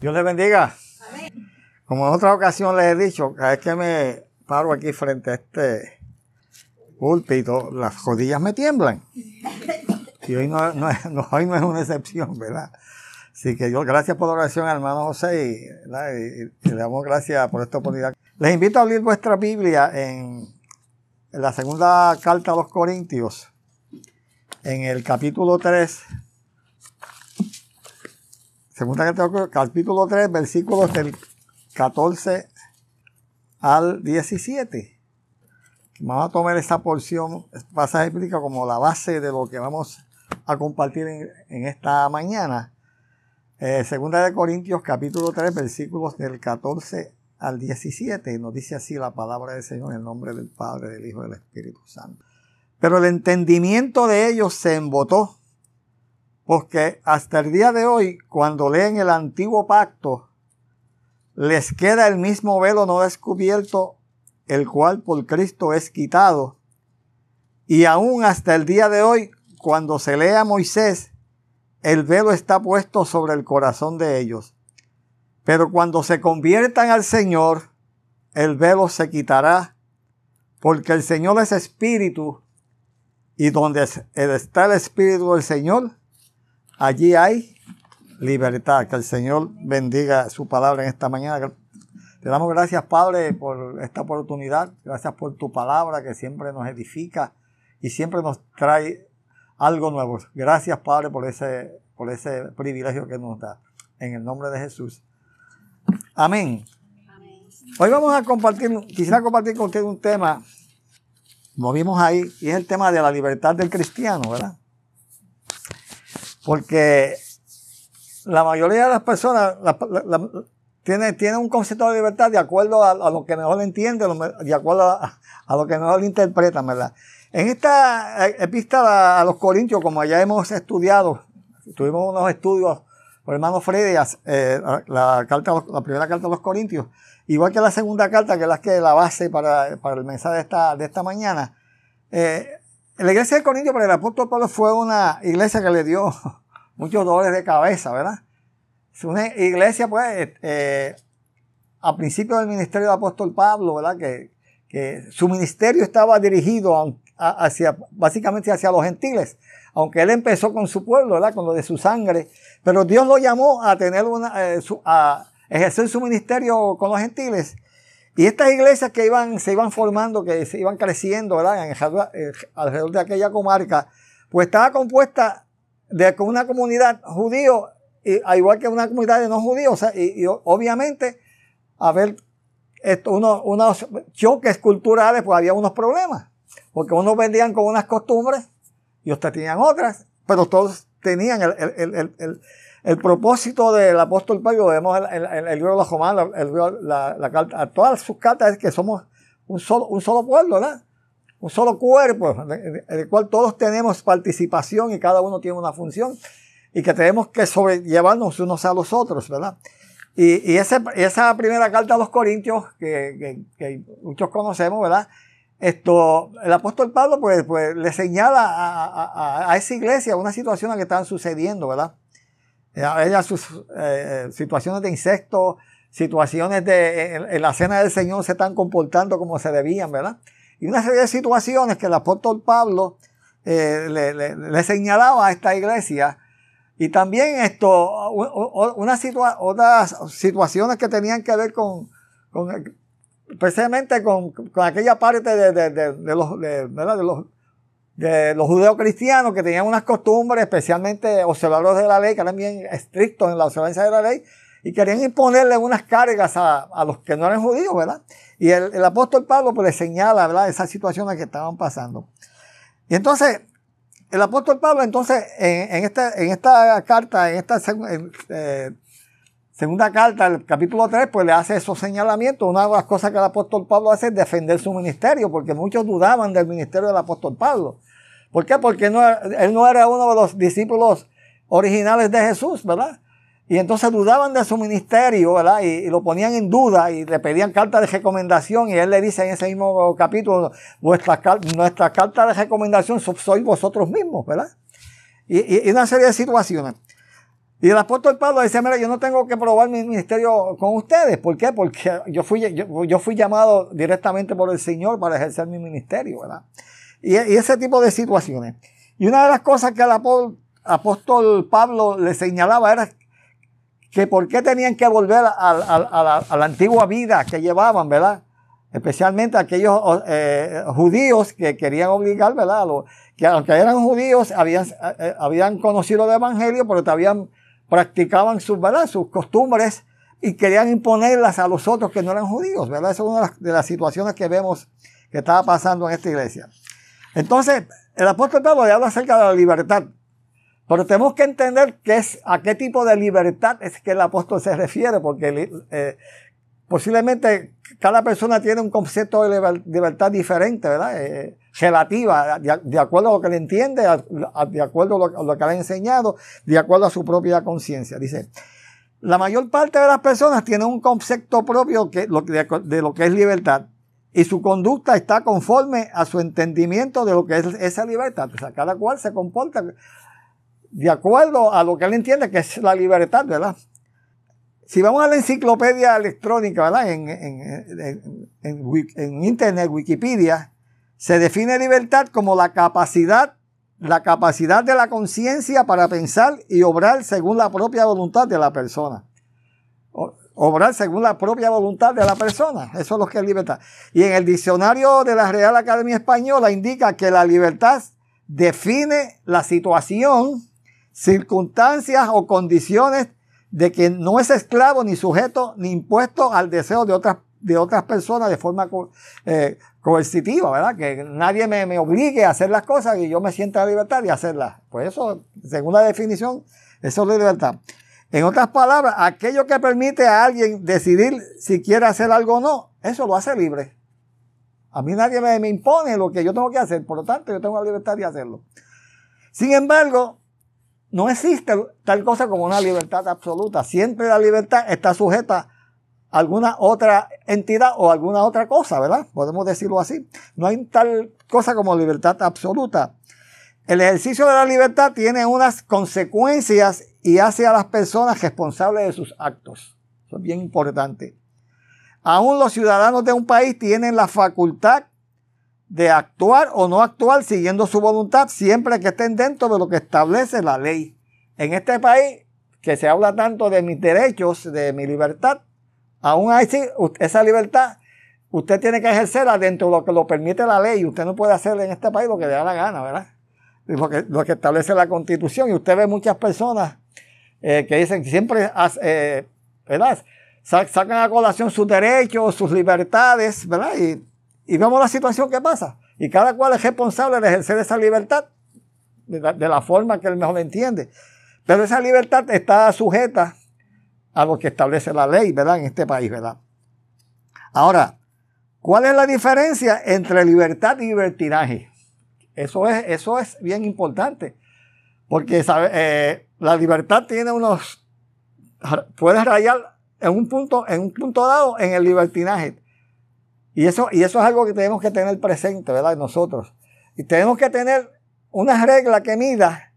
Dios les bendiga. Como en otra ocasión les he dicho, cada vez que me paro aquí frente a este púlpito, las rodillas me tiemblan. Y hoy no, no, hoy no es una excepción, ¿verdad? Así que yo, gracias por la oración, hermano José, y, le damos gracias por esta oportunidad. Les invito a abrir vuestra Biblia en, en la segunda carta a los Corintios, en el capítulo 3, Segunda capítulo 3, versículos del 14 al 17. Vamos a tomar esta porción, este pasaje explica como la base de lo que vamos a compartir en, esta mañana. Eh, segunda de Corintios capítulo 3, versículos del 14 al 17. Nos dice así la palabra del Señor en el nombre del Padre, del Hijo y del Espíritu Santo. Pero el entendimiento de ellos se embotó porque hasta el día de hoy, cuando leen el antiguo pacto, les queda el mismo velo no descubierto, el cual por Cristo es quitado. Y aún hasta el día de hoy, cuando se lee a Moisés, el velo está puesto sobre el corazón de ellos. Pero cuando se conviertan al Señor, el velo se quitará, porque el Señor es espíritu, y donde está el espíritu del Señor, allí hay libertad. Que el Señor bendiga su palabra en esta mañana. Te damos gracias, Padre, por esta oportunidad. Gracias por tu palabra que siempre nos edifica y siempre nos trae algo nuevo. Gracias, Padre, por ese, por ese privilegio que nos da. En el nombre de Jesús. Amén. Hoy vamos a compartir, quisiera compartir con ustedes un tema, como vimos ahí, y es el tema de la libertad del cristiano, ¿verdad? Porque la mayoría de las personas tienen tiene, un concepto de libertad de acuerdo a, lo que mejor entiende, de acuerdo a, lo que mejor interpretan, ¿verdad? En esta epístola a los Corintios, como ya hemos estudiado, tuvimos unos estudios por hermano Freddy, eh, la, carta, la primera carta a los Corintios, igual que la segunda carta, que es la, que la base para, el mensaje de esta, de esta mañana. Eh, la iglesia de Corintios para el apóstol Pablo fue una iglesia que le dio muchos dolores de cabeza, ¿verdad? Es una iglesia, pues, eh, a principio del ministerio del apóstol Pablo, ¿verdad? Que, su ministerio estaba dirigido hacia, básicamente hacia los gentiles, aunque él empezó con su pueblo, ¿verdad? Con lo de su sangre, pero Dios lo llamó a tener una, eh, a ejercer su ministerio con los gentiles y estas iglesias que iban, se iban formando, que se iban creciendo, ¿verdad? En, alrededor de aquella comarca, pues estaba compuesta de una comunidad judío, y, igual que una comunidad de no judíos. y, obviamente, a ver, esto, unos choques culturales, pues había unos problemas. Porque unos vendían con unas costumbres y otros tenían otras, pero todos tenían el, el el propósito del apóstol Pablo, vemos el, el, el libro de los romanos, la, la, carta, todas sus cartas es que somos un solo, un solo pueblo, ¿verdad? Un solo cuerpo, en el cual todos tenemos participación y cada uno tiene una función y que tenemos que sobrellevarnos unos a los otros, ¿verdad? Y, y ese, esa primera carta a los Corintios, que, que, que, muchos conocemos, ¿verdad? Esto, el apóstol Pablo, pues, pues le señala a, a, a esa iglesia una situación que estaban sucediendo, ¿verdad? Ella sus eh, situaciones de insectos, situaciones de en, la cena del Señor se están comportando como se debían, ¿verdad? Y una serie de situaciones que el apóstol Pablo eh, le, señalaba a esta iglesia. Y también esto, una otras situaciones que tenían que ver con, con precisamente con, con, aquella parte de, de, de, de los, de, los de los judeos cristianos que tenían unas costumbres, especialmente observadores de la ley, que eran bien estrictos en la observancia de la ley, y querían imponerle unas cargas a, los que no eran judíos, ¿verdad? Y el, apóstol Pablo pues le señala, ¿verdad?, esas situaciones que estaban pasando. Y entonces, el apóstol Pablo, entonces, en, esta, en esta carta, en esta eh, segunda carta, el capítulo 3, pues le hace esos señalamientos. Una de las cosas que el apóstol Pablo hace es defender su ministerio, porque muchos dudaban del ministerio del apóstol Pablo. ¿Por qué? Porque él no era uno de los discípulos originales de Jesús, ¿verdad? Y entonces dudaban de su ministerio, ¿verdad? Y, lo ponían en duda y le pedían carta de recomendación y él le dice en ese mismo capítulo, nuestra, nuestra carta de recomendación sois vosotros mismos, ¿verdad? Y, una serie de situaciones. Y el apóstol Pablo dice, mira, yo no tengo que probar mi ministerio con ustedes. ¿Por qué? Porque yo fui, yo, fui llamado directamente por el Señor para ejercer mi ministerio, ¿verdad? Y, ese tipo de situaciones. Y una de las cosas que el apóstol Pablo le señalaba era que por qué tenían que volver a, la, antigua vida que llevaban, ¿verdad? Especialmente aquellos eh, judíos que querían obligar, ¿verdad? que aunque eran judíos, habían, eh, habían conocido el Evangelio, pero todavía practicaban sus, ¿verdad? sus costumbres y querían imponerlas a los otros que no eran judíos, ¿verdad? Esa es una de las, situaciones que vemos que estaba pasando en esta iglesia. Entonces, el apóstol Pablo habla acerca de la libertad. Pero tenemos que entender qué es, a qué tipo de libertad es que el apóstol se refiere, porque eh, posiblemente cada persona tiene un concepto de libertad diferente, ¿verdad? Eh, relativa, de, acuerdo a lo que le entiende, de acuerdo a lo, que le ha enseñado, de acuerdo a su propia conciencia. Dice, la mayor parte de las personas tienen un concepto propio de lo que es libertad y su conducta está conforme a su entendimiento de lo que es esa libertad. O sea, cada cual se comporta de acuerdo a lo que él entiende que es la libertad, ¿verdad? Si vamos a la enciclopedia electrónica, ¿verdad? En, en, Internet, Wikipedia, se define libertad como la capacidad, la capacidad de la conciencia para pensar y obrar según la propia voluntad de la persona. Obrar según la propia voluntad de la persona. Eso es lo que es libertad. Y en el diccionario de la Real Academia Española indica que la libertad define la situación circunstancias o condiciones de que no es esclavo ni sujeto ni impuesto al deseo de otras, de otras personas de forma eh, coercitiva, ¿verdad? Que nadie me, me, obligue a hacer las cosas y yo me sienta la libertad de hacerlas. Pues eso, según la definición, eso es la libertad. En otras palabras, aquello que permite a alguien decidir si quiere hacer algo o no, eso lo hace libre. A mí nadie me, impone lo que yo tengo que hacer, por lo tanto yo tengo la libertad de hacerlo. Sin embargo, no existe tal cosa como una libertad absoluta. Siempre la libertad está sujeta a alguna otra entidad o alguna otra cosa, ¿verdad? Podemos decirlo así. No hay tal cosa como libertad absoluta. El ejercicio de la libertad tiene unas consecuencias y hace a las personas responsables de sus actos. Eso es bien importante. Aún los ciudadanos de un país tienen la facultad de actuar o no actuar siguiendo su voluntad siempre que estén dentro de lo que establece la ley. En este país, que se habla tanto de mis derechos, de mi libertad, aún así, esa libertad usted tiene que ejercerla dentro de lo que lo permite la ley. Usted no puede hacer en este país lo que le da la gana, ¿verdad? Lo que, lo que establece la constitución. Y usted ve muchas personas eh, que dicen que siempre, eh, ¿verdad? Sacan a colación sus derechos, sus libertades, ¿verdad? Y y vemos la situación que pasa. Y cada cual es responsable de ejercer esa libertad de la, forma que él mejor entiende. Pero esa libertad está sujeta a lo que establece la ley, ¿verdad? En este país, ¿verdad? Ahora, ¿cuál es la diferencia entre libertad y libertinaje? Eso es, eso es bien importante. Porque eh, la libertad tiene unos. Puedes rayar en un punto, en un punto dado en el libertinaje. Y eso, y eso es algo que tenemos que tener presente, ¿verdad? Nosotros. Y tenemos que tener una regla que mida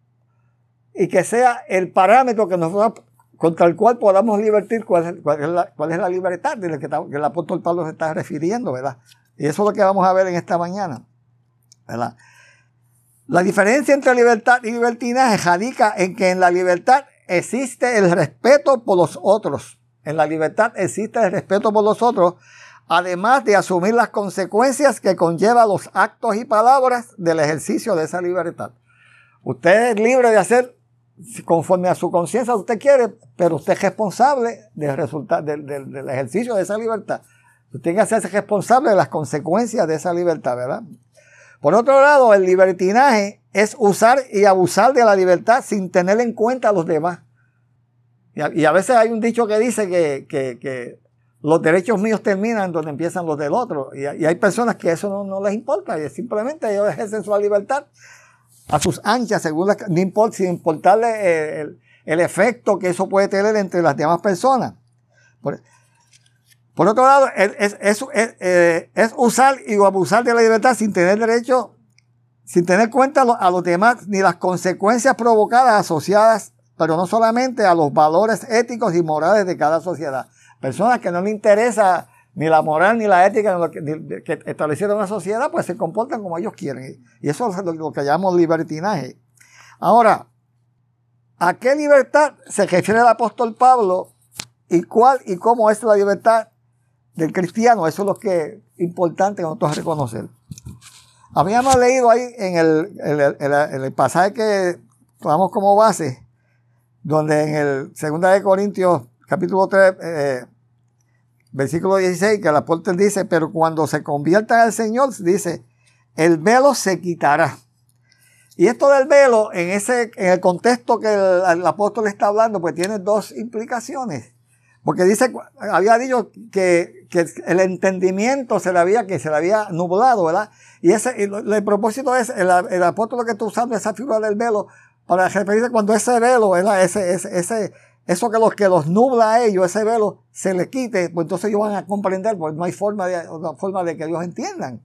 y que sea el parámetro que nosotros, contra el cual podamos libertir cuál es, cuál es, la, cuál es la, libertad de la que, que, el apóstol Pablo se está refiriendo, ¿verdad? Y eso es lo que vamos a ver en esta mañana, ¿verdad? La diferencia entre libertad y libertinaje radica en que en la libertad existe el respeto por los otros. En la libertad existe el respeto por los otros, además de asumir las consecuencias que conlleva los actos y palabras del ejercicio de esa libertad. Usted es libre de hacer conforme a su conciencia usted quiere, pero usted es responsable del, resultado, del, ejercicio de esa libertad. Usted tiene que hacerse responsable de las consecuencias de esa libertad, ¿verdad? Por otro lado, el libertinaje es usar y abusar de la libertad sin tener en cuenta a los demás. Y a, veces hay un dicho que dice que, que los derechos míos terminan donde empiezan los del otro. Y, hay personas que eso no, les importa, y simplemente ellos ejercen su libertad a sus anchas, según la, no importa, sin importarle el, efecto que eso puede tener entre las demás personas. Otro lado, es, eh, es, usar y abusar de la libertad sin tener derecho, sin tener cuenta a los demás ni las consecuencias provocadas asociadas pero no solamente a los valores éticos y morales de cada sociedad. Personas que no les interesa ni la moral ni la ética que, establecieron una sociedad, pues se comportan como ellos quieren. Y eso es lo, que llamamos libertinaje. Ahora, ¿a qué libertad se refiere el apóstol Pablo y cuál y cómo es la libertad del cristiano? Eso es lo que es importante nosotros reconocer. Habíamos leído ahí en el, en el, pasaje que tomamos como base, donde en el 2 de Corintios capítulo 3, eh, versículo 16, que el apóstol dice, pero cuando se conviertan al Señor, dice, el velo se quitará. Y esto del velo, en, ese, en el contexto que el, apóstol está hablando, pues tiene dos implicaciones. Porque dice, había dicho que, que, el entendimiento se le había, que se le había nublado, ¿verdad? Y ese, el, propósito es, el, el apóstol que está usando esa figura del velo para referirse cuando ese velo, ¿verdad? Ese, ese, ese, eso que los que los nubla a ellos, ese velo, se les quite, pues entonces ellos van a comprender, porque no hay forma de, forma de que ellos entiendan.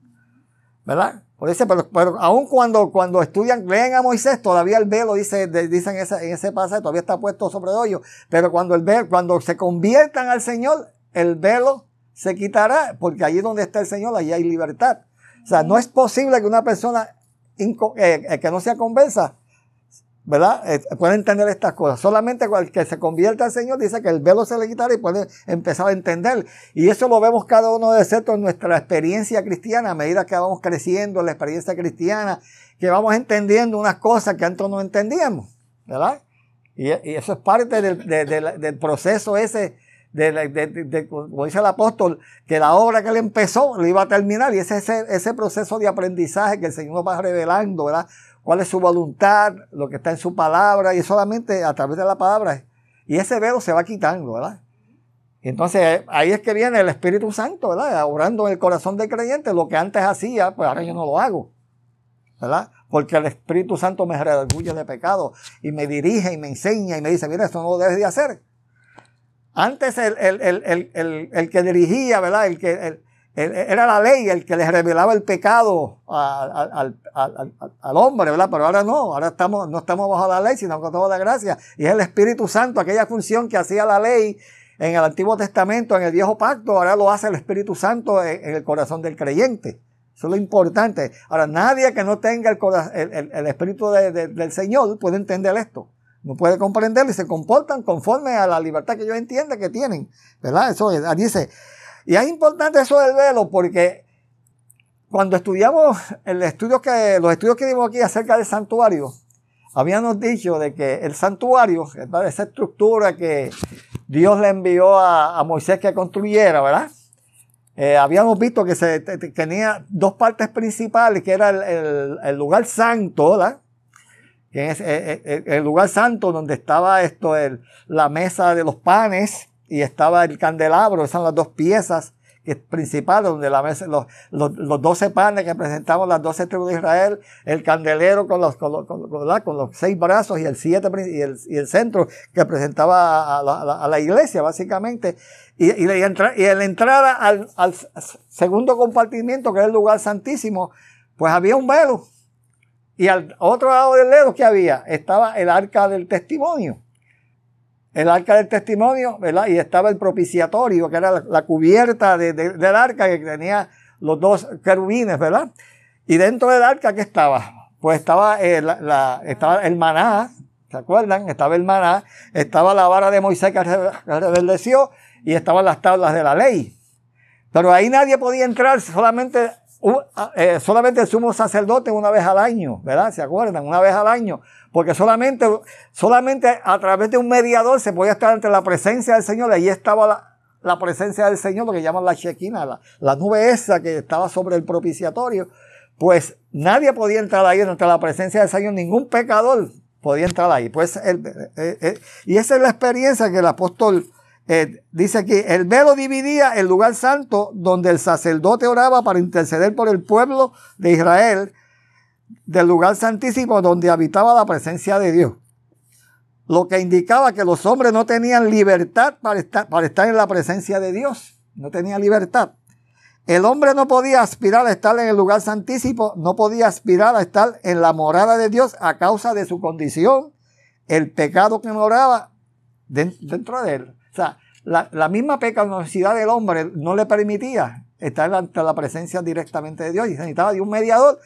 ¿Verdad? Por eso, pero, pero aún cuando, cuando estudian, leen a Moisés, todavía el velo, dice, dicen en ese, en ese pasaje, todavía está puesto sobre ellos. Pero cuando el velo, cuando se conviertan al Señor, el velo se quitará, porque allí donde está el Señor, allí hay libertad. O sea, no es posible que una persona eh, eh, que no sea conversa ¿verdad? Eh, puede entender estas cosas. Solamente el que se convierta al Señor dice que el velo se le quitará y puede empezar a entender. Y eso lo vemos cada uno de nosotros en nuestra experiencia cristiana, a medida que vamos creciendo en la experiencia cristiana, que vamos entendiendo unas cosas que antes no entendíamos, ¿verdad? Y, eso es parte del, proceso ese, de, como dice el apóstol, que la obra que él empezó le iba a terminar. Y ese es ese proceso de aprendizaje que el Señor nos va revelando, ¿verdad? Cuál es su voluntad, lo que está en su palabra, y solamente a través de la palabra. Y ese velo se va quitando, ¿verdad? Entonces ahí es que viene el Espíritu Santo, ¿verdad? Obrando en el corazón del creyente, lo que antes hacía, pues ahora yo no lo hago, ¿verdad? Porque el Espíritu Santo me redarguye de pecado y me dirige y me enseña y me dice, mira, esto no lo debes de hacer. Antes el, el que dirigía, ¿verdad? El que, era la ley el que le revelaba el pecado al, hombre, ¿verdad? Pero ahora no, ahora estamos, no estamos bajo la ley, sino con toda la gracia. Y es el Espíritu Santo, aquella función que hacía la ley en el Antiguo Testamento, en el Viejo Pacto, ahora lo hace el Espíritu Santo en, el corazón del creyente. Eso es lo importante. Ahora, nadie que no tenga el, el, Espíritu del Señor puede entender esto. No puede comprenderlo y se comportan conforme a la libertad que ellos entienden que tienen. ¿Verdad? Eso dice, y es importante eso del velo porque cuando estudiamos el estudio que, los estudios que dimos aquí acerca del santuario, habíamos dicho de que el santuario, esa estructura que Dios le envió a, Moisés que construyera, ¿verdad? Eh, habíamos visto que se, tenía dos partes principales, que era el, lugar santo, ¿verdad? Que es eh, eh, el, lugar santo donde estaba esto, la mesa de los panes, y estaba el candelabro, esas son las dos piezas principales, donde la mesa, los, los, los 12 panes que presentamos las 12 tribus de Israel, el candelero con los, con los, con los seis brazos y el, siete, y el, y el centro que presentaba a la, a la, iglesia, básicamente. Y, y, y, en la entrada al, al segundo compartimiento, que era el lugar santísimo, pues había un velo. Y al otro lado del dedo que había, estaba el arca del testimonio el arca del testimonio, ¿verdad? Y estaba el propiciatorio, que era la, cubierta del arca que tenía los dos querubines, ¿verdad? Y dentro del arca, ¿qué estaba? Pues estaba, eh, la, estaba el maná, ¿se acuerdan? Estaba el maná, estaba la vara de Moisés que reverdeció y estaban las tablas de la ley. Pero ahí nadie podía entrar, solamente, eh, solamente el sumo sacerdote una vez al año, ¿verdad? ¿Se acuerdan? Una vez al año porque solamente, solamente a través de un mediador se podía estar ante la presencia del Señor. Ahí estaba la, presencia del Señor, lo que llaman la Shekinah, la, nube esa que estaba sobre el propiciatorio. Pues nadie podía entrar ahí ante la presencia del Señor, ningún pecador podía entrar ahí. Pues eh, eh, y esa es la experiencia que el apóstol eh, dice aquí, el velo dividía el lugar santo donde el sacerdote oraba para interceder por el pueblo de Israel del lugar santísimo donde habitaba la presencia de Dios. Lo que indicaba que los hombres no tenían libertad para estar, para estar en la presencia de Dios. No tenía libertad. El hombre no podía aspirar a estar en el lugar santísimo, no podía aspirar a estar en la morada de Dios a causa de su condición el pecado que moraba dentro de él. O sea, la, misma pecaminosidad del hombre no le permitía estar ante la presencia directamente de Dios y necesitaba de un mediador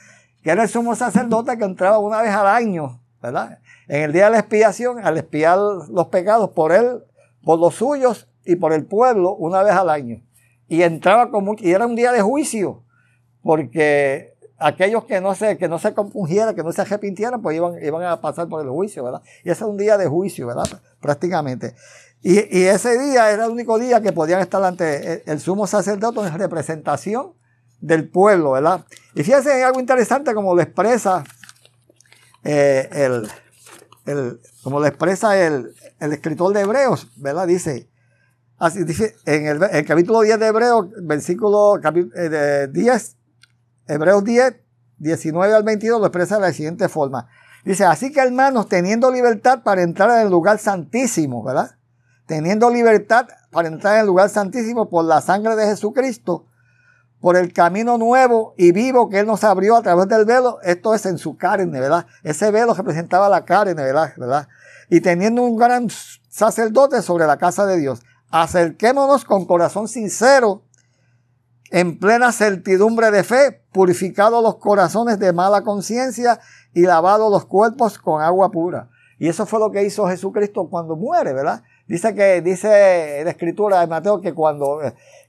que era el sumo sacerdote que entraba una vez al año, ¿verdad? En el día de la expiación, al expiar los pecados por él, por los suyos y por el pueblo, una vez al año. Y entraba como, y era un día de juicio, porque aquellos que no se, que no se compungieran, que no se arrepintieran, pues iban, iban a pasar por el juicio, ¿verdad? Y ese es un día de juicio, ¿verdad? Prácticamente. Y, y, ese día era el único día que podían estar ante el, sumo sacerdote en representación del pueblo, ¿verdad? Y fíjense en algo interesante como lo expresa eh, el, el, como lo expresa el, el, escritor de Hebreos, ¿verdad? Dice, así dice en el, capítulo 10 de Hebreos, versículo 10, eh, Hebreos 10, 19 al 22, lo expresa de la siguiente forma. Dice, así que hermanos, teniendo libertad para entrar en el lugar santísimo, ¿verdad? teniendo libertad para entrar en el lugar santísimo por la sangre de Jesucristo, por el camino nuevo y vivo que Él nos abrió a través del velo, esto es en su carne, ¿verdad? Ese velo representaba la carne, ¿verdad? ¿verdad? Y teniendo un gran sacerdote sobre la casa de Dios, acerquémonos con corazón sincero, en plena certidumbre de fe, purificados los corazones de mala conciencia y lavados los cuerpos con agua pura. Y eso fue lo que hizo Jesucristo cuando muere, ¿verdad? Dice que, dice la escritura de Mateo que cuando,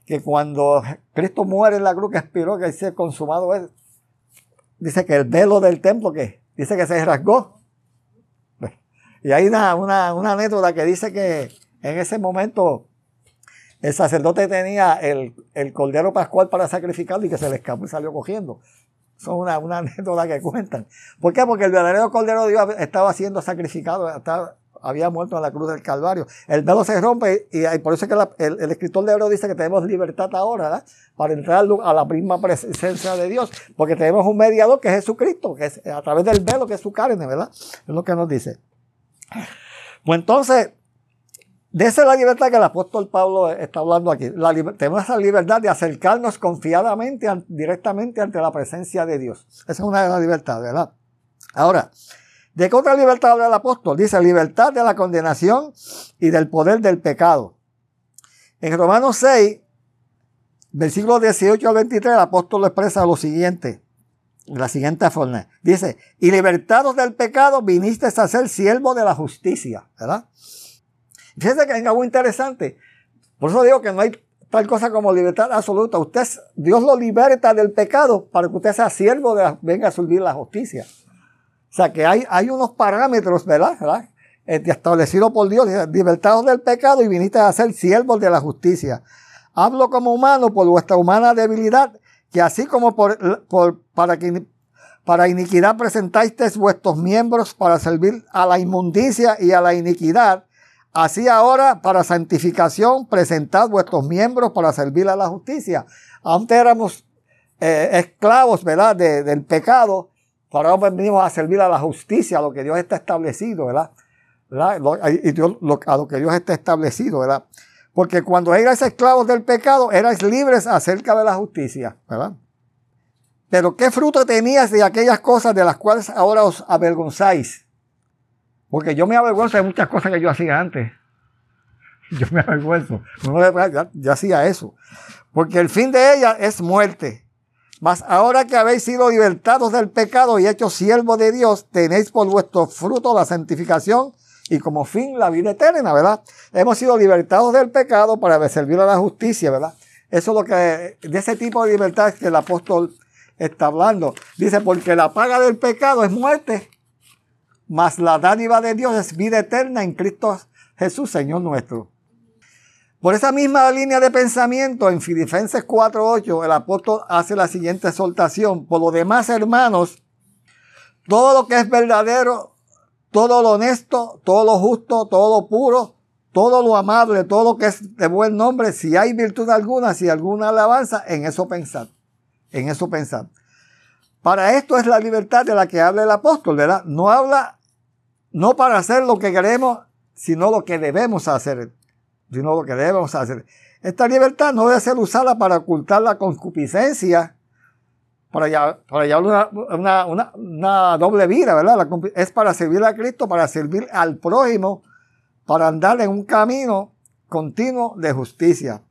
que cuando Cristo muere en la cruz que expiró, que dice consumado es, dice que el velo del templo que dice que se rasgó. Y hay una, una, una anécdota que dice que en ese momento el sacerdote tenía el, el, cordero pascual para sacrificarlo y que se le escapó y salió cogiendo. Son una, una anécdota que cuentan. ¿Por qué? Porque el verdadero cordero de Dios estaba siendo sacrificado, estaba, había muerto en la cruz del Calvario. El velo se rompe y, por eso es que el, escritor de Hebreo dice que tenemos libertad ahora ¿verdad? para entrar a la misma presencia de Dios, porque tenemos un mediador que es Jesucristo, que es a través del velo que es su carne, ¿verdad? Es lo que nos dice. Pues entonces, de esa es la libertad que el apóstol Pablo está hablando aquí. La, tenemos esa libertad de acercarnos confiadamente, directamente ante la presencia de Dios. Esa es una de las libertades, ¿verdad? Ahora, ¿De qué otra libertad habla el apóstol? Dice libertad de la condenación y del poder del pecado. En Romanos 6, versículos 18 al 23, el apóstol expresa lo siguiente, la siguiente forma. Dice, y libertados del pecado viniste a ser siervo de la justicia, ¿verdad? Fíjense que hay algo interesante. Por eso digo que no hay tal cosa como libertad absoluta. Usted, Dios lo liberta del pecado para que usted sea siervo de venga a la justicia. O sea que hay, hay unos parámetros, ¿verdad? ¿verdad? Este, establecidos por Dios, libertados del pecado y viniste a ser siervos de la justicia. Hablo como humano por vuestra humana debilidad, que así como por, para, que, para iniquidad presentáis vuestros miembros para servir a la inmundicia y a la iniquidad, así ahora para santificación presentad vuestros miembros para servir a la justicia. Antes éramos eh, esclavos, ¿verdad?, del pecado, Ahora venimos a servir a la justicia, a lo que Dios está establecido, ¿verdad? Y a lo que Dios está establecido, ¿verdad? Porque cuando erais esclavos del pecado, erais libres acerca de la justicia, ¿verdad? Pero ¿qué fruto tenías de aquellas cosas de las cuales ahora os avergonzáis? Porque yo me avergüenzo de muchas cosas que yo hacía antes. Yo me avergüenzo. Yo hacía eso. Porque el fin de ella es muerte. Mas ahora que habéis sido libertados del pecado y hechos siervos de Dios, tenéis por vuestro fruto la santificación y como fin la vida eterna, ¿verdad? Hemos sido libertados del pecado para servir a la justicia, ¿verdad? Eso es lo que, de ese tipo de libertad que el apóstol está hablando. Dice, porque la paga del pecado es muerte, mas la dádiva de Dios es vida eterna en Cristo Jesús, Señor nuestro. Por esa misma línea de pensamiento, en Filipenses 4.8, el apóstol hace la siguiente exhortación. Por lo demás, hermanos, todo lo que es verdadero, todo lo honesto, todo lo justo, todo lo puro, todo lo amable, todo lo que es de buen nombre, si hay virtud alguna, si alguna alabanza, en eso pensar. En eso pensar. Para esto es la libertad de la que habla el apóstol, ¿verdad? No habla, no para hacer lo que queremos, sino lo que debemos hacer sino lo que debemos hacer. Esta libertad no debe ser usada para ocultar la concupiscencia, para llevar, una, doble vida, ¿verdad? es para servir a Cristo, para servir al prójimo, para andar en un camino continuo de justicia.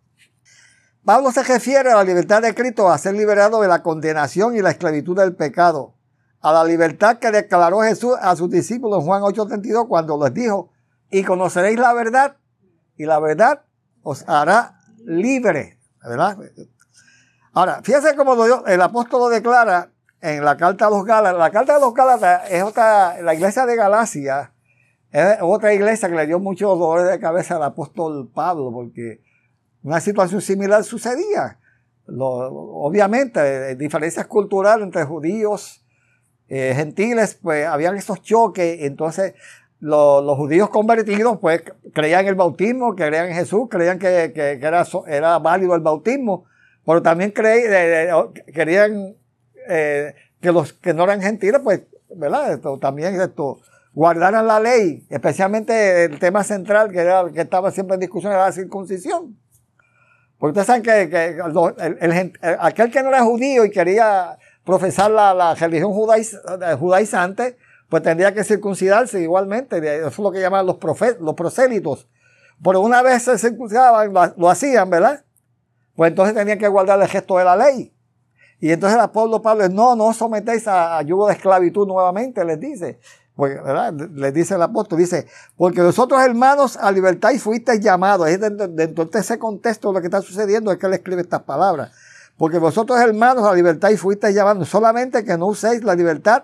Pablo se refiere a la libertad de Cristo a ser liberado de la condenación y la esclavitud del pecado, a la libertad que declaró Jesús a sus discípulos en Juan 8:32 cuando les dijo, y conoceréis la verdad, y la verdad os hará libre, ¿verdad? Ahora, fíjense cómo el apóstol lo declara en la carta a los Gálatas. La carta de los Gálatas es otra, la iglesia de Galacia, es otra iglesia que le dio muchos dolores de cabeza al apóstol Pablo, porque una situación similar sucedía. obviamente, diferencias culturales entre judíos, eh, gentiles, pues habían esos choques, entonces los, judíos convertidos pues creían el bautismo, creían en Jesús, creían que, era, era válido el bautismo, pero también querían eh, que los que no eran gentiles, pues, ¿verdad? Esto, también esto, guardaran la ley, especialmente el tema central que, era, que estaba siempre en discusión era la circuncisión. Porque ustedes saben que, el, aquel que no era judío y quería profesar la, religión judaizante, pues tendría que circuncidarse igualmente. Eso es lo que llaman los, los prosélitos. Pero una vez se circuncidaban, lo hacían, ¿verdad? pues entonces tenían que guardar el gesto de la ley. Y entonces el apóstol Pablo, no, no sometéis a, yugo de esclavitud nuevamente, les dice. Les dice el apóstol, dice, porque vosotros hermanos a libertad y fuisteis llamados. Dentro, dentro, de ese contexto lo que está sucediendo es que él escribe estas palabras. Porque vosotros hermanos a libertad y fuisteis llamados. Solamente que no uséis la libertad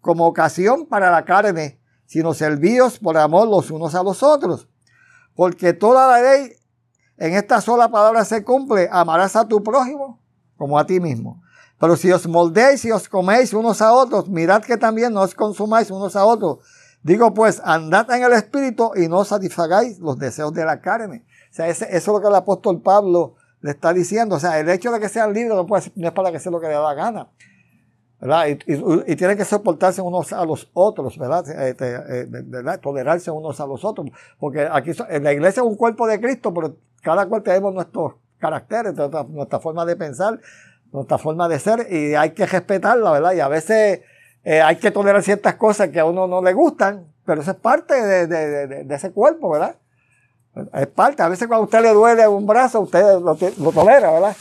como ocasión para la carne, sino servíos por amor los unos a los otros. Porque toda la ley en esta sola palabra se cumple, amarás a tu prójimo como a ti mismo. Pero si os moldeéis y os coméis unos a otros, mirad que también no os consumáis unos a otros. Digo pues, andad en el espíritu y no satisfagáis los deseos de la carne. O sea, eso es lo que el apóstol Pablo le está diciendo. O sea, el hecho de que sean libres no, puede, no es para que sea lo que le da la gana. ¿verdad? Y, tienen que soportarse unos a los otros, ¿verdad? Este, eh, ¿verdad? Tolerarse unos a los otros. Porque aquí la iglesia es un cuerpo de Cristo, pero cada cual tenemos nuestros caracteres, nuestra, forma de pensar, nuestra forma de ser, y hay que respetarla, ¿verdad? Y a veces eh, hay que tolerar ciertas cosas que a uno no le gustan, pero eso es parte de, ese cuerpo, ¿verdad? Es parte. A veces cuando a usted le duele un brazo, usted lo, tolera, ¿verdad?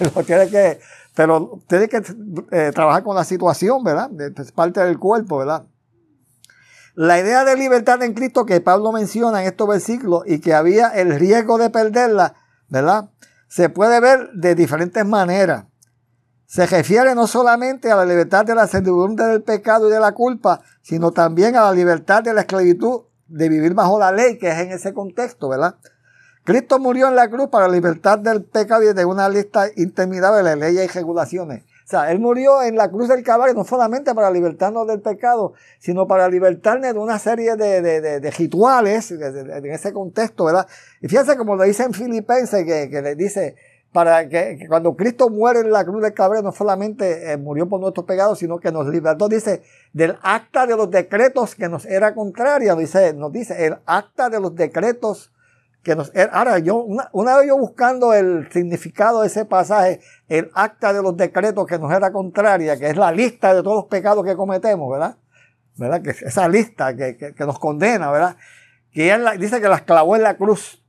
Lo tiene que, pero tiene que eh, trabajar con la situación, ¿verdad? Es parte del cuerpo, ¿verdad? La idea de libertad en Cristo que Pablo menciona en estos versículos y que había el riesgo de perderla, ¿verdad? Se puede ver de diferentes maneras. Se refiere no solamente a la libertad de la servidumbre del pecado y de la culpa, sino también a la libertad de la esclavitud de vivir bajo la ley, que es en ese contexto, ¿verdad? Cristo murió en la cruz para la libertad del pecado y de una lista interminable de leyes y regulaciones. Sea, Él murió en la cruz del Calvario no solamente para libertarnos del pecado, sino para libertarnos de una serie de, de, rituales en ese contexto, ¿verdad? Y fíjense como lo dice en Filipenses, que, que le dice, para que, cuando Cristo muere en la cruz del Calvario no solamente eh, murió por nuestros pecados, sino que nos libertó, dice, del acta de los decretos que nos era contraria, dice, nos dice, el acta de los decretos que er, ahora, yo, una, vez yo buscando el significado de ese pasaje, el acta de los decretos que nos era contraria, que es la lista de todos los pecados que cometemos, ¿verdad? ¿Verdad? Que esa lista que, que, nos condena, ¿verdad? Que dice que las clavó en la cruz.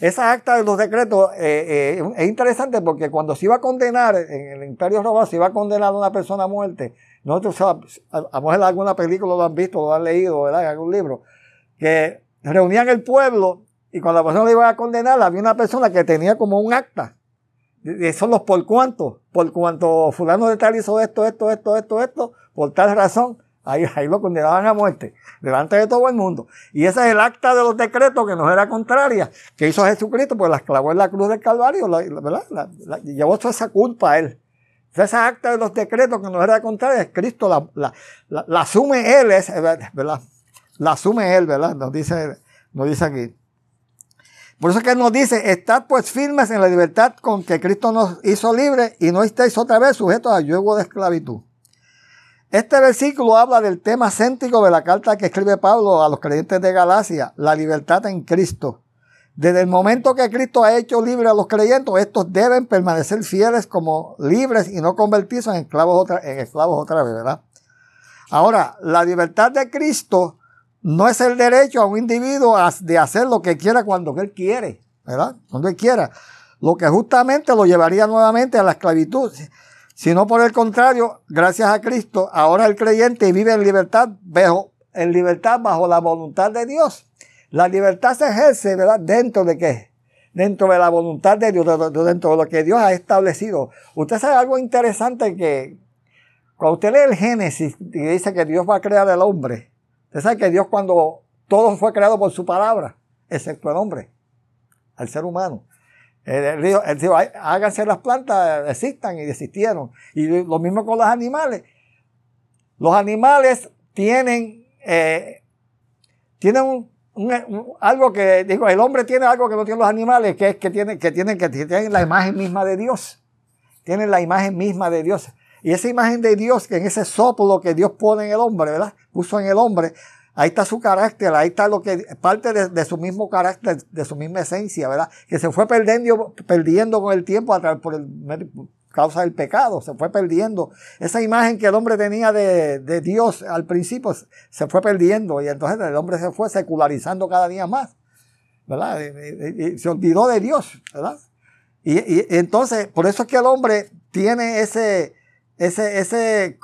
Esa acta de los decretos eh, eh, es interesante porque cuando se iba a condenar, en el Imperio Romano se iba a condenar a una persona a muerte, nosotros a lo mejor en alguna película lo han visto, lo han leído, ¿verdad? En algún libro, que reunían el pueblo y cuando la persona le iba a condenar, había una persona que tenía como un acta. De son los por cuánto. Por cuanto fulano de tal hizo esto, esto, esto, esto, esto, por tal razón. Ahí, ahí lo condenaban a muerte, delante de todo el mundo. Y ese es el acta de los decretos que nos era contraria, que hizo Jesucristo, pues las clavó en la cruz del Calvario, ¿verdad? llevó toda esa culpa a él. esa acta de los decretos que nos era contraria, Cristo la, la, asume él, ¿verdad? La asume él, ¿verdad? Nos dice, nos dice aquí. Por eso es que nos dice, estad pues firmes en la libertad con que Cristo nos hizo libres y no estéis otra vez sujetos a yugo de esclavitud. Este versículo habla del tema céntrico de la carta que escribe Pablo a los creyentes de Galacia, la libertad en Cristo. Desde el momento que Cristo ha hecho libre a los creyentes, estos deben permanecer fieles como libres y no convertirse en esclavos otra, en esclavos otra vez, ¿verdad? Ahora, la libertad de Cristo no es el derecho a un individuo de hacer lo que quiera cuando él quiere, ¿verdad? Cuando él quiera. Lo que justamente lo llevaría nuevamente a la esclavitud. Sino por el contrario, gracias a Cristo, ahora el creyente vive en libertad, en libertad bajo la voluntad de Dios. La libertad se ejerce, ¿verdad? Dentro de qué? Dentro de la voluntad de Dios, dentro de lo que Dios ha establecido. Usted sabe algo interesante que cuando usted lee el Génesis y dice que Dios va a crear al hombre, usted sabe que Dios cuando todo fue creado por su palabra, excepto el hombre, el ser humano. Él dijo, háganse las plantas, existan y desistieron. Y lo mismo con los animales. Los animales tienen, eh, tienen un, algo que, digo, el hombre tiene algo que no tienen los animales, que es que tienen, que tienen, que tienen la imagen misma de Dios. Tienen la imagen misma de Dios. Y esa imagen de Dios, que en ese soplo que Dios pone en el hombre, ¿verdad? Puso en el hombre, ahí está su carácter, ahí está lo que, parte de, su mismo carácter, de su misma esencia, ¿verdad? Que se fue perdiendo, perdiendo con el tiempo a por el, causa del pecado, se fue perdiendo. Esa imagen que el hombre tenía de, Dios al principio se fue perdiendo y entonces el hombre se fue secularizando cada día más, ¿verdad? Y, se olvidó de Dios, ¿verdad? Y, entonces, por eso es que el hombre tiene ese, ese, ese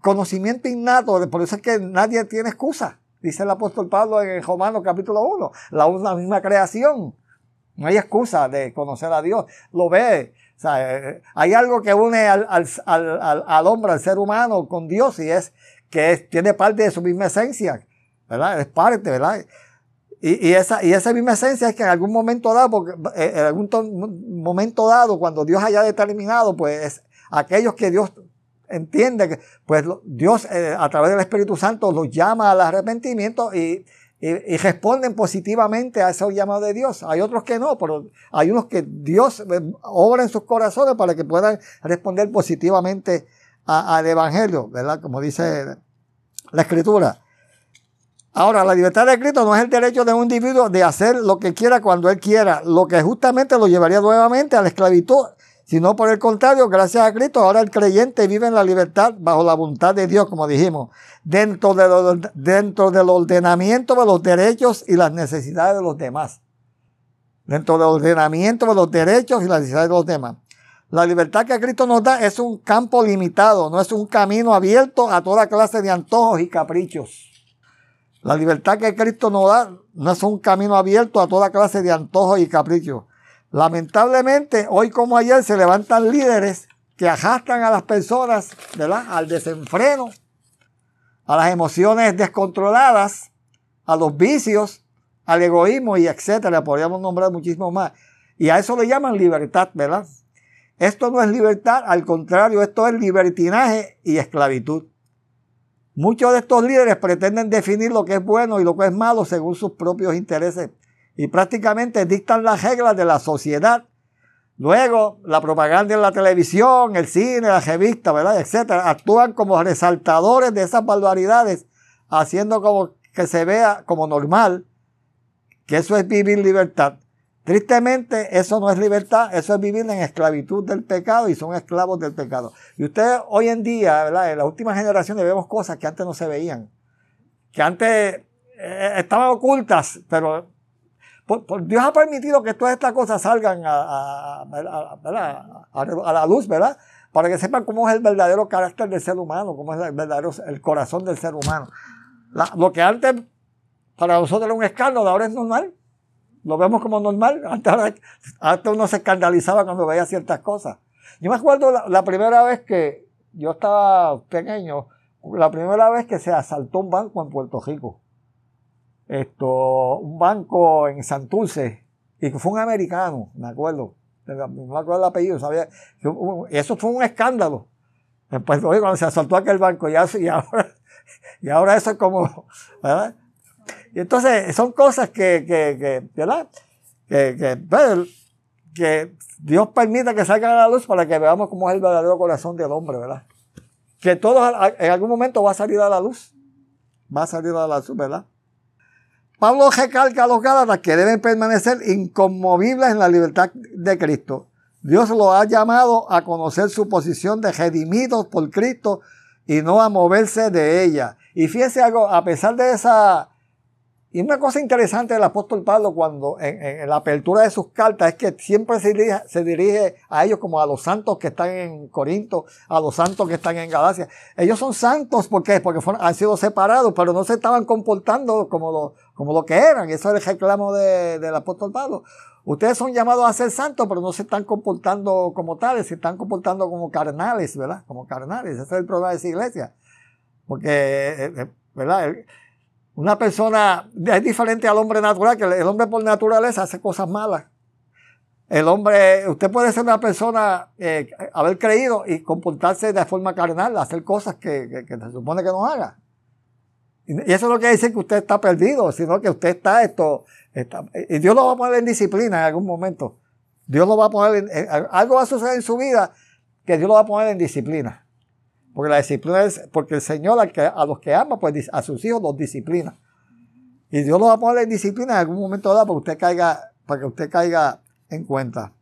conocimiento innato, por eso es que nadie tiene excusa, dice el apóstol Pablo en Romanos capítulo 1, la, la misma creación. No hay excusa de conocer a Dios. Lo ve, o sea, eh, hay algo que une al, al, al, al, hombre, al ser humano con Dios y es que tiene parte de su misma esencia, ¿verdad? Es parte, ¿verdad? Y, y, esa, y esa misma esencia es que en algún momento dado, porque, eh, en algún momento dado, cuando Dios haya determinado, pues aquellos que Dios entiende que, pues Dios eh, a través del Espíritu Santo los llama al arrepentimiento y y, responden positivamente a ese llamado de Dios. Hay otros que no, pero hay unos que Dios eh, obra en sus corazones para que puedan responder positivamente al Evangelio, ¿verdad? Como dice la Escritura. Ahora, la libertad de Cristo no es el derecho de un individuo de hacer lo que quiera cuando él quiera, lo que justamente lo llevaría nuevamente a la esclavitud sino por el contrario, gracias a Cristo, ahora el creyente vive en la libertad bajo la voluntad de Dios, como dijimos, dentro, de dentro del ordenamiento de los derechos y las necesidades de los demás. Dentro del ordenamiento de los derechos y las necesidades de los demás. La libertad que Cristo nos da es un campo limitado, no es un camino abierto a toda clase de antojos y caprichos. La libertad que Cristo nos da no es un camino abierto a toda clase de antojos y caprichos. Lamentablemente, hoy como ayer se levantan líderes que arrastran a las personas al desenfreno, a las emociones descontroladas, a los vicios, al egoísmo y etcétera. Podríamos nombrar muchísimo más. Y a eso le llaman libertad, ¿verdad? Esto no es libertad, al contrario, esto es libertinaje y esclavitud. Muchos de estos líderes pretenden definir lo que es bueno y lo que es malo según sus propios intereses y prácticamente dictan las reglas de la sociedad. Luego, la propaganda en la televisión, el cine, la revista, ¿verdad? etcétera, actúan como resaltadores de esas barbaridades, haciendo como que se vea como normal que eso es vivir libertad. Tristemente, eso no es libertad, eso es vivir en esclavitud del pecado y son esclavos del pecado. Y ustedes hoy en día, ¿verdad? en las últimas generaciones vemos cosas que antes no se veían, que antes eh, estaban ocultas, pero Dios ha permitido que todas estas cosas salgan a, la luz, ¿verdad? Para que sepan cómo es el verdadero carácter del ser humano, cómo es el verdadero el corazón del ser humano. lo que antes para nosotros era un escándalo, ahora es normal. Lo vemos como normal. Antes, uno se escandalizaba cuando veía ciertas cosas. Yo me acuerdo la primera vez que yo estaba pequeño, la primera vez que se asaltó un banco en Puerto Rico esto, un banco en Santurce, y que fue un americano, me acuerdo, no me acuerdo el apellido, sabía, eso fue un escándalo. Después, cuando se asaltó aquel banco, y, ahora, y ahora eso es como, ¿verdad? Y entonces son cosas que, que, que ¿verdad? Que, que, pues, que Dios permita que salgan a la luz para que veamos cómo es el verdadero corazón del hombre, ¿verdad? Que todo en algún momento va a salir a la luz. Va a salir a la luz, ¿verdad? Pablo recalca a los Gálatas que deben permanecer inconmovibles en la libertad de Cristo. Dios los ha llamado a conocer su posición de redimidos por Cristo y no a moverse de ella. Y fíjese algo, a pesar de esa y una cosa interesante del apóstol Pablo cuando en, la apertura de sus cartas es que siempre se dirige, se dirige, a ellos como a los santos que están en Corinto, a los santos que están en Galacia. Ellos son santos porque han sido separados, pero no se estaban comportando como lo, como lo que eran. Eso es el reclamo del apóstol Pablo. Ustedes son llamados a ser santos, pero no se están comportando como tales, se están comportando como carnales, ¿verdad? Como carnales. Ese es el problema de esa iglesia. Porque, eh, eh, ¿verdad? Una persona es diferente al hombre natural, que el hombre por naturaleza hace cosas malas. El hombre, usted puede ser una persona, eh, haber creído y comportarse de forma carnal, hacer cosas que, se supone que no haga. Y eso es lo que dice que usted está perdido, sino que usted está esto, y Dios lo va a poner en disciplina en algún momento. Dios lo va a poner, en, algo va a suceder en su vida que Dios lo va a poner en disciplina. Porque la disciplina es, porque el Señor a, los que ama, pues a sus hijos los disciplina. Y Dios los va a poner en disciplina en algún momento dado para que usted caiga, para que usted caiga en cuenta.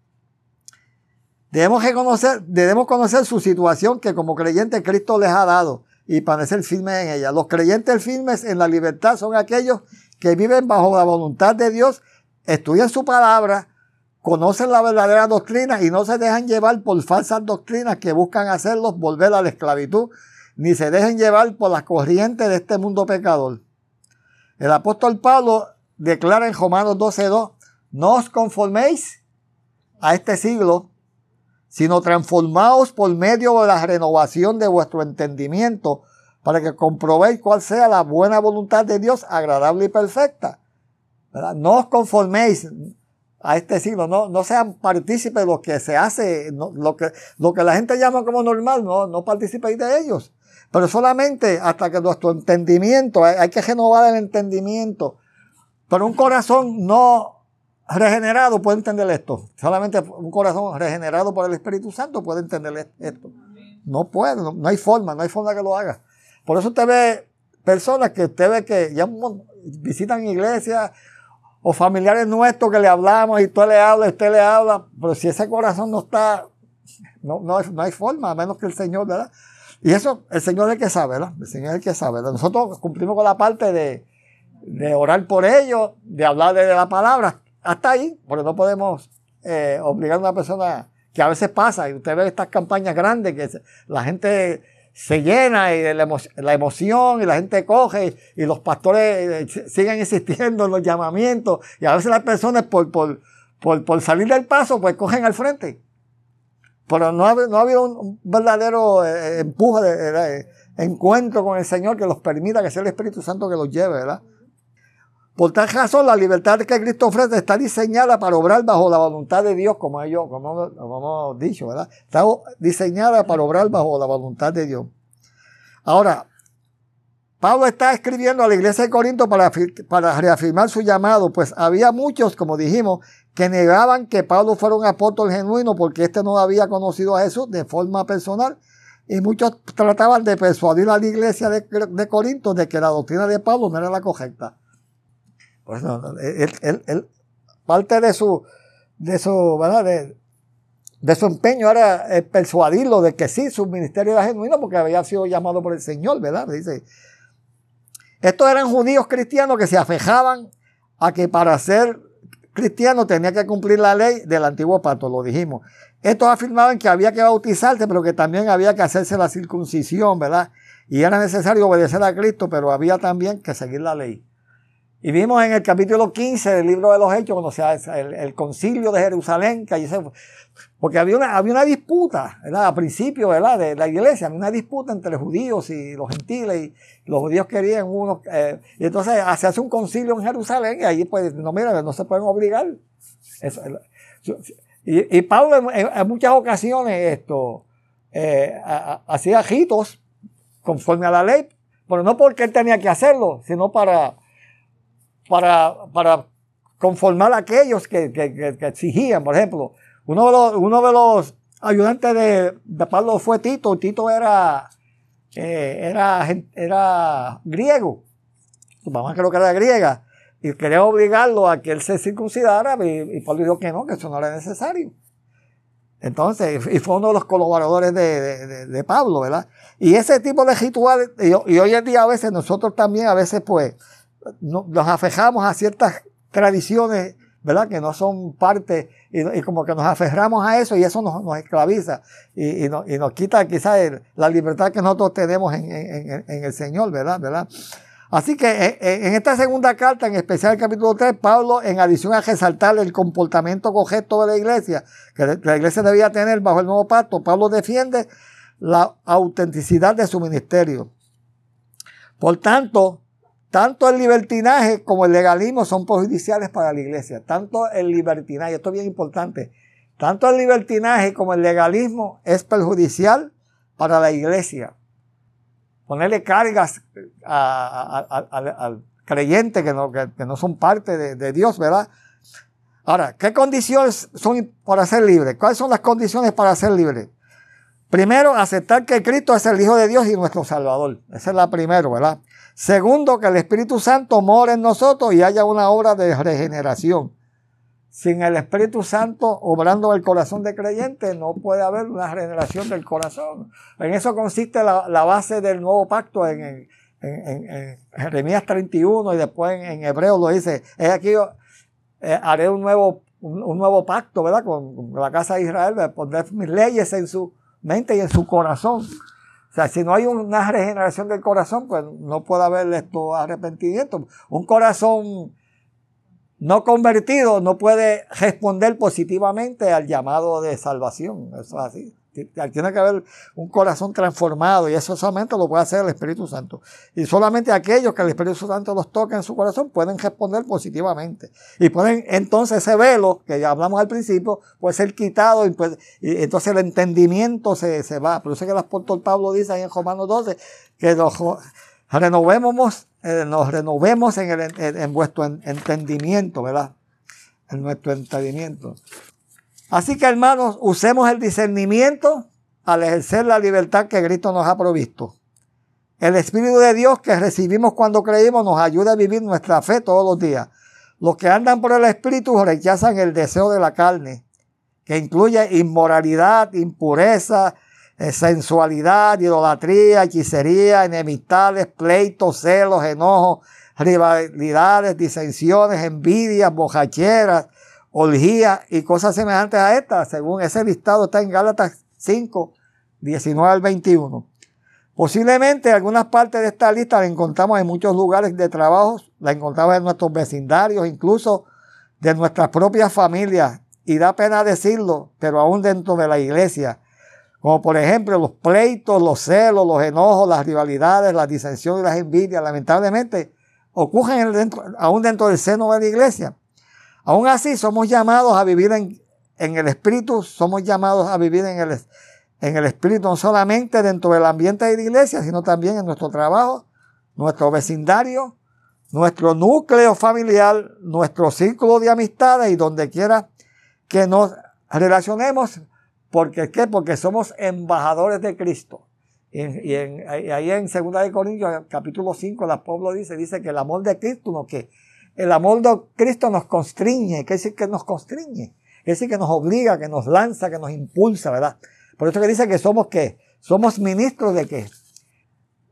Debemos reconocer, debemos conocer su situación que como creyente Cristo les ha dado y permanecer firmes en ella. Los creyentes firmes en la libertad son aquellos que viven bajo la voluntad de Dios, estudian su palabra, conocen la verdadera doctrina y no se dejan llevar por falsas doctrinas que buscan hacerlos volver a la esclavitud, ni se dejen llevar por las corrientes de este mundo pecador. El apóstol Pablo declara en Romanos 12.2, no os conforméis a este siglo, sino transformaos por medio de la renovación de vuestro entendimiento, para que comprobéis cuál sea la buena voluntad de Dios, agradable y perfecta. No os conforméis, a este siglo, no, no sean partícipes de lo que se hace, lo, que, lo que la gente llama como normal, no, no participéis de ellos. Pero solamente hasta que nuestro entendimiento, hay, que renovar el entendimiento. Pero un corazón no regenerado puede entender esto. Solamente un corazón regenerado por el Espíritu Santo puede entender esto. No puede, no, no hay forma, no hay forma que lo haga. Por eso usted ve personas que usted ve que ya visitan iglesias o familiares nuestros que le hablamos y tú le hablas, usted le habla, pero si ese corazón no está, no, no, hay forma, a menos que el Señor, ¿verdad? Y eso, el Señor es el que sabe, ¿verdad? El Señor es el que sabe. Nosotros cumplimos con la parte de, de orar por ellos, de hablar de la palabra, hasta ahí, porque no podemos eh, obligar a una persona que a veces pasa, y usted ve estas campañas grandes que la gente se llena y la, emoción y la gente coge y, los pastores eh, siguen insistiendo en los llamamientos y a veces las personas por, por, por, salir del paso pues cogen al frente. Pero no ha, no ha habido un verdadero eh, empuje, de, encuentro con el Señor que los permita que sea el Espíritu Santo que los lleve, ¿verdad? Por tal razón, la libertad que Cristo ofrece está diseñada para obrar bajo la voluntad de Dios, como ellos, como, hemos dicho, ¿verdad? Está diseñada para obrar bajo la voluntad de Dios. Ahora, Pablo está escribiendo a la iglesia de Corinto para, para reafirmar su llamado, pues había muchos, como dijimos, que negaban que Pablo fuera un apóstol genuino porque éste no había conocido a Jesús de forma personal. Y muchos trataban de persuadir a la iglesia de, de Corinto de que la doctrina de Pablo no era la correcta. Pues él, parte de su, de su, ¿verdad? De, su empeño era persuadirlo de que sí, su ministerio era genuino porque había sido llamado por el Señor, ¿verdad? Dice, estos eran judíos cristianos que se afejaban a que para ser cristiano tenía que cumplir la ley del antiguo pacto, lo dijimos. Estos afirmaban que había que bautizarse, pero que también había que hacerse la circuncisión, ¿verdad? Y era necesario obedecer a Cristo, pero había también que seguir la ley. Y vimos en el capítulo 15 del libro de los Hechos, cuando se hace el, concilio de Jerusalén, que allí se, porque había una, había una disputa, ¿verdad? A principio, ¿verdad? De la iglesia, había una disputa entre judíos y los gentiles, y los judíos querían unos, eh, y entonces se hace un concilio en Jerusalén, y allí pues, no, mira, no se pueden obligar. y, Pablo en, muchas ocasiones esto, eh, hacía ajitos conforme a la ley, pero no porque él tenía que hacerlo, sino para para, para conformar a aquellos que, exigían. Por ejemplo, uno de los, uno de los ayudantes de, Pablo fue Tito. Tito era, eh, era, era griego. Su mamá creo que era griega. y quería obligarlo a que él se circuncidara y, Pablo dijo que no, que eso no era necesario. Entonces, y fue uno de los colaboradores de, Pablo, ¿verdad? Y ese tipo de ritual, y, hoy en día a veces nosotros también, a veces pues, nos afejamos a ciertas tradiciones, ¿verdad? Que no son parte, y, como que nos aferramos a eso y eso nos, esclaviza y, nos quita quizás la libertad que nosotros tenemos en, en el Señor, ¿verdad? ¿verdad? Así que eh, eh, en esta segunda carta, en especial el capítulo 3, Pablo, en adición a resaltar el comportamiento correcto de la iglesia, que la iglesia debía tener bajo el nuevo pacto, Pablo defiende la autenticidad de su ministerio. Por tanto, tanto el libertinaje como el legalismo son perjudiciales para la iglesia. Tanto el libertinaje, esto es bien importante, tanto el libertinaje como el legalismo es perjudicial para la iglesia ponerle cargas al creyente que no, que, no son parte de, Dios, ¿verdad? Ahora, ¿qué condiciones son para ser libre? ¿Cuáles son las condiciones para ser libre? Primero, aceptar que Cristo es el Hijo de Dios y nuestro Salvador. Esa es la primera, ¿verdad? Segundo, que el Espíritu Santo mora en nosotros y haya una obra de regeneración sin el Espíritu Santo obrando en el corazón de creyente, no puede haber una regeneración del corazón. En eso consiste la, base del nuevo pacto en, Jeremías 31 y después en, Hebreos lo dice. Es aquí eh, haré un nuevo, un, nuevo pacto, ¿verdad? Con, la casa de Israel, de poner mis leyes en su mente y en su corazón. O sea, si no hay una regeneración del corazón, pues no puede haber esto arrepentimiento. Un corazón no convertido no puede responder positivamente al llamado de salvación. Eso es así. Tiene que haber un corazón transformado y eso solamente lo puede hacer el Espíritu Santo. Y solamente aquellos que el Espíritu Santo los toca en su corazón pueden responder positivamente. Y pueden entonces ese velo que ya hablamos al principio puede ser quitado y, pues, entonces el entendimiento se, se, va. Por eso que el apóstol Pablo dice ahí en Romanos 12 que los, renovemos, eh, nos renovemos en, el, en, vuestro entendimiento, ¿verdad? En nuestro entendimiento. Así que hermanos, usemos el discernimiento al ejercer la libertad que Cristo nos ha provisto. El Espíritu de Dios que recibimos cuando creímos nos ayuda a vivir nuestra fe todos los días. Los que andan por el Espíritu rechazan el deseo de la carne, que incluye inmoralidad, impureza, eh, sensualidad, idolatría, hechicería, enemistades, pleitos, celos, enojos, rivalidades, disensiones, envidias, bojacheras, orgías y cosas semejantes a estas, según ese listado está en Gálatas 5, 19 al 21. Posiblemente algunas partes de esta lista la encontramos en muchos lugares de trabajo, la encontramos en nuestros vecindarios, incluso de nuestras propias familias, y da pena decirlo, pero aún dentro de la iglesia, como por ejemplo los pleitos, los celos, los enojos, las rivalidades, las disensiones y las envidias, lamentablemente ocurren aún dentro del seno de la iglesia. Aún así somos llamados a vivir en, el Espíritu, somos llamados a vivir en el, en el Espíritu no solamente dentro del ambiente de la iglesia, sino también en nuestro trabajo, nuestro vecindario, nuestro núcleo familiar, nuestro círculo de amistades y donde quiera que nos relacionemos ¿Por qué? Porque somos embajadores de Cristo. Y, ahí en 2 de Corintios, capítulo 5, el pueblo dice, dice que el amor de Cristo, no que el amor de Cristo nos constriñe, que decir que nos constriñe, que decir que nos obliga, que nos lanza, que nos impulsa, ¿verdad? Por eso que dice que somos qué? Somos ministros de qué?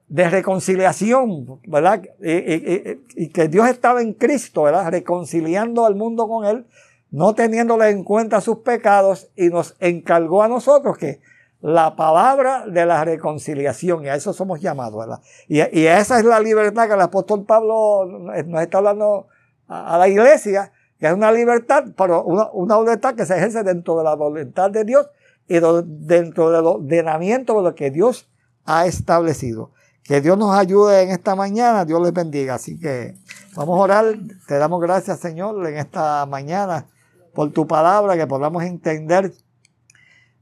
De reconciliación, ¿verdad? Y, y que Dios estaba en Cristo, ¿verdad? Reconciliando al mundo con Él no teniéndole en cuenta sus pecados y nos encargó a nosotros que la palabra de la reconciliación, y a eso somos llamados, ¿verdad? Y, esa es la libertad que el apóstol Pablo nos está hablando a, la iglesia, que es una libertad, pero una, libertad que se ejerce dentro de la voluntad de Dios y dentro del ordenamiento de lo que Dios ha establecido. Que Dios nos ayude en esta mañana, Dios les bendiga. Así que vamos a orar, te damos gracias Señor en esta mañana por tu palabra, que podamos entender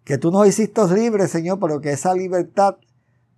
que tú nos hiciste libres, Señor, pero que esa libertad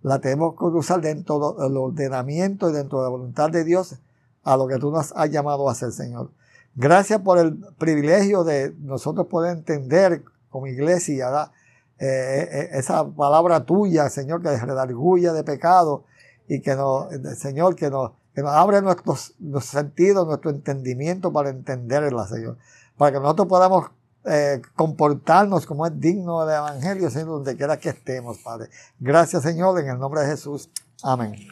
la tenemos que usar dentro del ordenamiento y dentro de la voluntad de Dios a lo que tú nos has llamado a hacer, Señor. Gracias por el privilegio de nosotros poder entender como iglesia eh, eh, esa palabra tuya, Señor, que redarguya de pecado y que nos, Señor, que nos que nos abre nuestros, sentidos, nuestro entendimiento para entenderla, Señor. Para que nosotros podamos eh, comportarnos como es digno del Evangelio, Señor, donde quiera que estemos, Padre. Gracias, Señor, en el nombre de Jesús. Amén.